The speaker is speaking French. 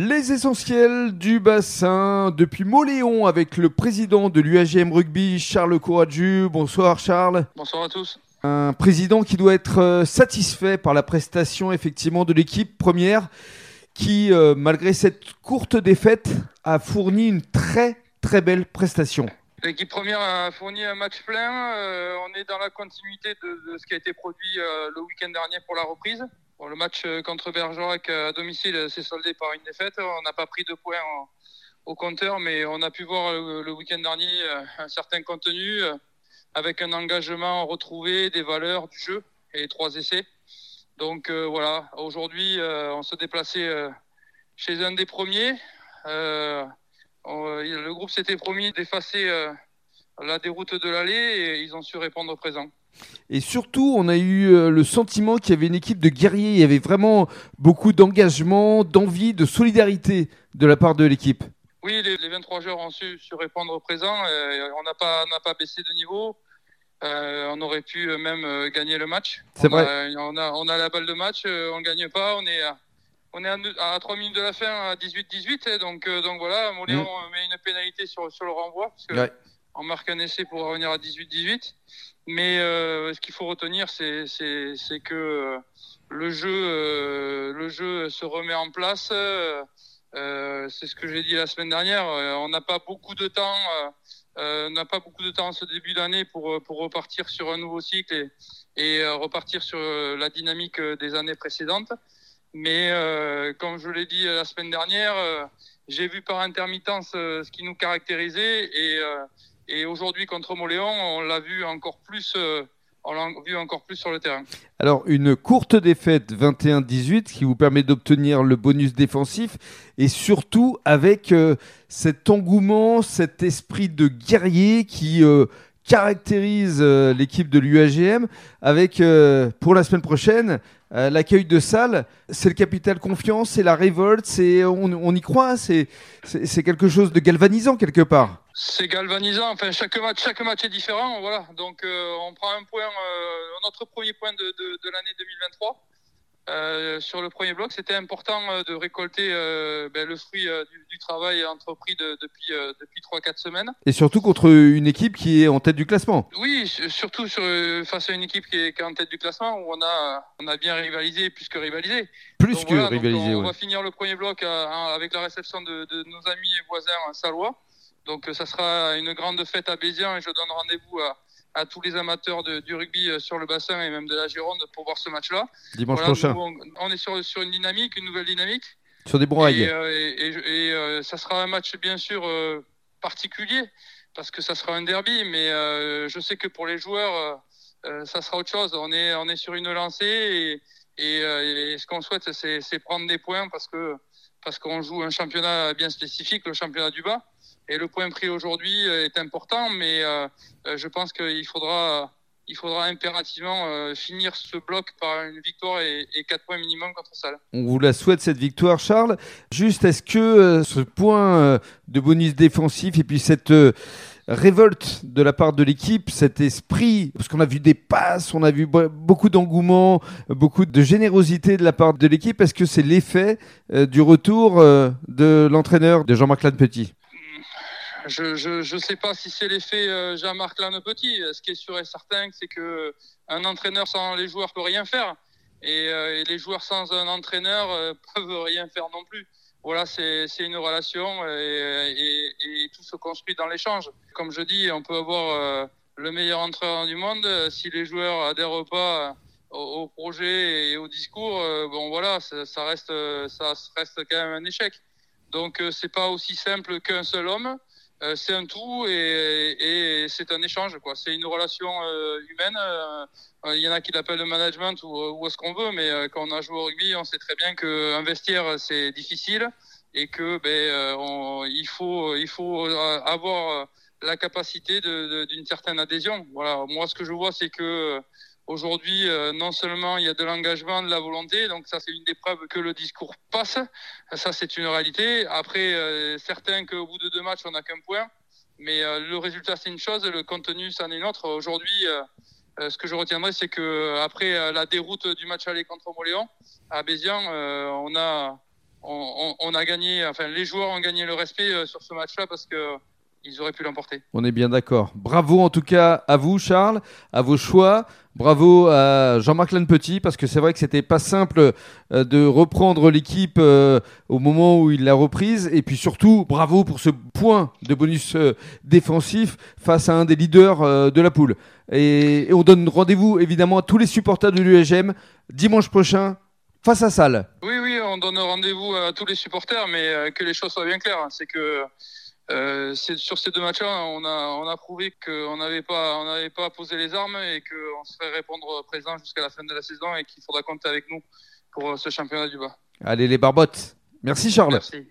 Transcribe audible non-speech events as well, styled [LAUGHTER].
Les essentiels du bassin depuis Moléon avec le président de l'UAGM Rugby, Charles Courageux. Bonsoir Charles. Bonsoir à tous. Un président qui doit être euh, satisfait par la prestation effectivement de l'équipe première qui, euh, malgré cette courte défaite, a fourni une très très belle prestation. L'équipe première a fourni un match plein. Euh, on est dans la continuité de, ce qui a été produit le week-end dernier pour la reprise. Le match contre Bergerac à domicile s'est soldé par une défaite. On n'a pas pris de points au compteur, mais on a pu voir le week-end dernier un certain contenu avec un engagement retrouvé, des valeurs du jeu et trois essais. Donc euh, voilà, aujourd'hui, euh, on se déplaçait euh, chez un des premiers. le groupe s'était promis d'effacer la déroute de l'allée et ils ont su répondre présent. Et surtout, on a eu le sentiment qu'il y avait une équipe de guerriers. Il y avait vraiment beaucoup d'engagement, d'envie, de solidarité de la part de l'équipe. Oui, les, 23 joueurs ont su, répondre présent. on n'a pas, pas baissé de niveau. Euh, on aurait pu euh, même euh, gagner le match. C'est vrai. on, a, on a la balle de match, on ne gagne pas. On est, à, on est à, 3 minutes de la fin à 18-18. Donc, donc voilà, Moléon mm. met une pénalité sur, sur le renvoi. Parce On marque un essai pour revenir à 18-18. Mais ce qu'il faut retenir, c'est que le jeu, le jeu se remet en place. c'est ce que j'ai dit la semaine dernière. on n'a pas beaucoup de temps euh, n'a pas beaucoup de temps en ce début d'année pour, euh, repartir sur un nouveau cycle et, et euh, repartir sur la dynamique des années précédentes. Mais comme je l'ai dit la semaine dernière, j'ai vu par intermittence ce qui nous caractérisait et, et aujourd'hui contre Moléon, on l'a vu encore plus on l'a vu encore plus sur le terrain. Alors, une courte défaite 21-18 qui vous permet d'obtenir le bonus défensif et surtout avec euh, cet engouement, cet esprit de guerrier qui euh, caractérise euh, l'équipe de l'UAGM avec, pour la semaine prochaine, l'accueil de salle. C'est le capital confiance, c'est la révolte, c'est, on, y croit, c'est, c'est quelque chose de galvanisant quelque part c'est galvanisant. Enfin, chaque match, chaque match est différent. Voilà. Donc, euh, on prend un point, euh, notre premier point de, de l'année 2023. Euh, sur le premier bloc, c'était important euh, de récolter euh, ben, le fruit du, du, travail entrepris de, depuis depuis trois quatre semaines. Et surtout contre une équipe qui est en tête du classement. Oui, surtout sur, face à une équipe qui est, qui est, en tête du classement où on a on a bien rivalisé plus que rivalisé. Plus que rivalisé. on, on va finir le premier bloc avec la réception de, de nos amis et voisins salois. Donc ça sera une grande fête à Béziers et je donne rendez-vous à, à tous les amateurs de, du rugby euh, sur le bassin et même de la Gironde pour voir ce match-là. Dimanche prochain. on, est sur, sur, une dynamique, une nouvelle dynamique. Sur des bons Et, euh, et, et, euh, ça sera un match bien sûr particulier parce que ça sera un derby, mais je sais que pour les joueurs, ça sera autre chose. On est, on est sur une lancée et, et ce qu'on souhaite, c'est prendre des points parce que parce qu'on joue un championnat bien spécifique, le championnat du bas. Et le point pris aujourd'hui euh, est important, mais euh, euh, je pense qu'il faudra, il faudra impérativement finir ce bloc par une victoire et, et 4 points minimum contre Salle. On vous la souhaite cette victoire, Charles. Juste, est-ce que ce point de bonus défensif et puis cette révolte de la part de l'équipe, cet esprit, parce qu'on a vu des passes, on a vu beaucoup d'engouement, beaucoup de générosité de la part de l'équipe. Est-ce que c'est l'effet du retour de l'entraîneur de Jean-Marc Lannepetit je ne sais pas si c'est l'effet euh, Jean-Marc Petit. Ce qui est sûr et certain, c'est que euh, un entraîneur sans les joueurs peut rien faire. Et, euh, les joueurs sans un entraîneur euh, [LAUGHS] peuvent rien faire non plus. Voilà, c'est une relation et, tout se construit dans l'échange. Comme je dis, on peut avoir le meilleur entraîneur du monde. Si les joueurs adhèrent pas au, au projet et au discours, bon voilà, ça, ça, reste, ça reste quand même un échec. Donc c'est pas aussi simple qu'un seul homme. Euh, c'est un tout et, et c'est un échange quoi. C'est une relation euh, humaine. Euh, il y en a qui l'appellent le management ou, ou est-ce qu'on veut, mais quand on a joué au rugby, on sait très bien qu'un vestiaire c'est difficile et que ben on, il faut il faut avoir la capacité d'une certaine adhésion. Voilà. Moi, ce que je vois, c'est que Aujourd'hui, euh, non seulement il y a de l'engagement, de la volonté, donc ça c'est une des preuves que le discours passe, ça c'est une réalité. Après, euh, certains qu'au bout de deux matchs on n'a qu'un point, mais euh, le résultat c'est une chose, le contenu c'en est une autre. Aujourd'hui, ce que je retiendrai, c'est que après la déroute du match aller contre Moléon à Bézian, on a on, a gagné, enfin les joueurs ont gagné le respect sur ce match-là parce que ils auraient pu l'emporter. On est bien d'accord. Bravo en tout cas à vous, Charles, à vos choix. Bravo à Jean-Marc Lannepetit, parce que c'est vrai que c'était pas simple euh, de reprendre l'équipe euh, au moment où il l'a reprise. Et puis surtout, bravo pour ce point de bonus euh, défensif face à un des leaders de la poule. Et, on donne rendez-vous évidemment à tous les supporters de l'USGM dimanche prochain face à Salle. Oui, oui, on donne rendez-vous à tous les supporters, mais que les choses soient bien claires. C'est que euh, sur ces deux matchs-là, on a, on a prouvé qu'on n'avait pas, on n'avait pas posé les armes et qu'on serait répondre présent jusqu'à la fin de la saison et qu'il faudra compter avec nous pour ce championnat du bas. Allez les barbottes. Merci Charles. Merci.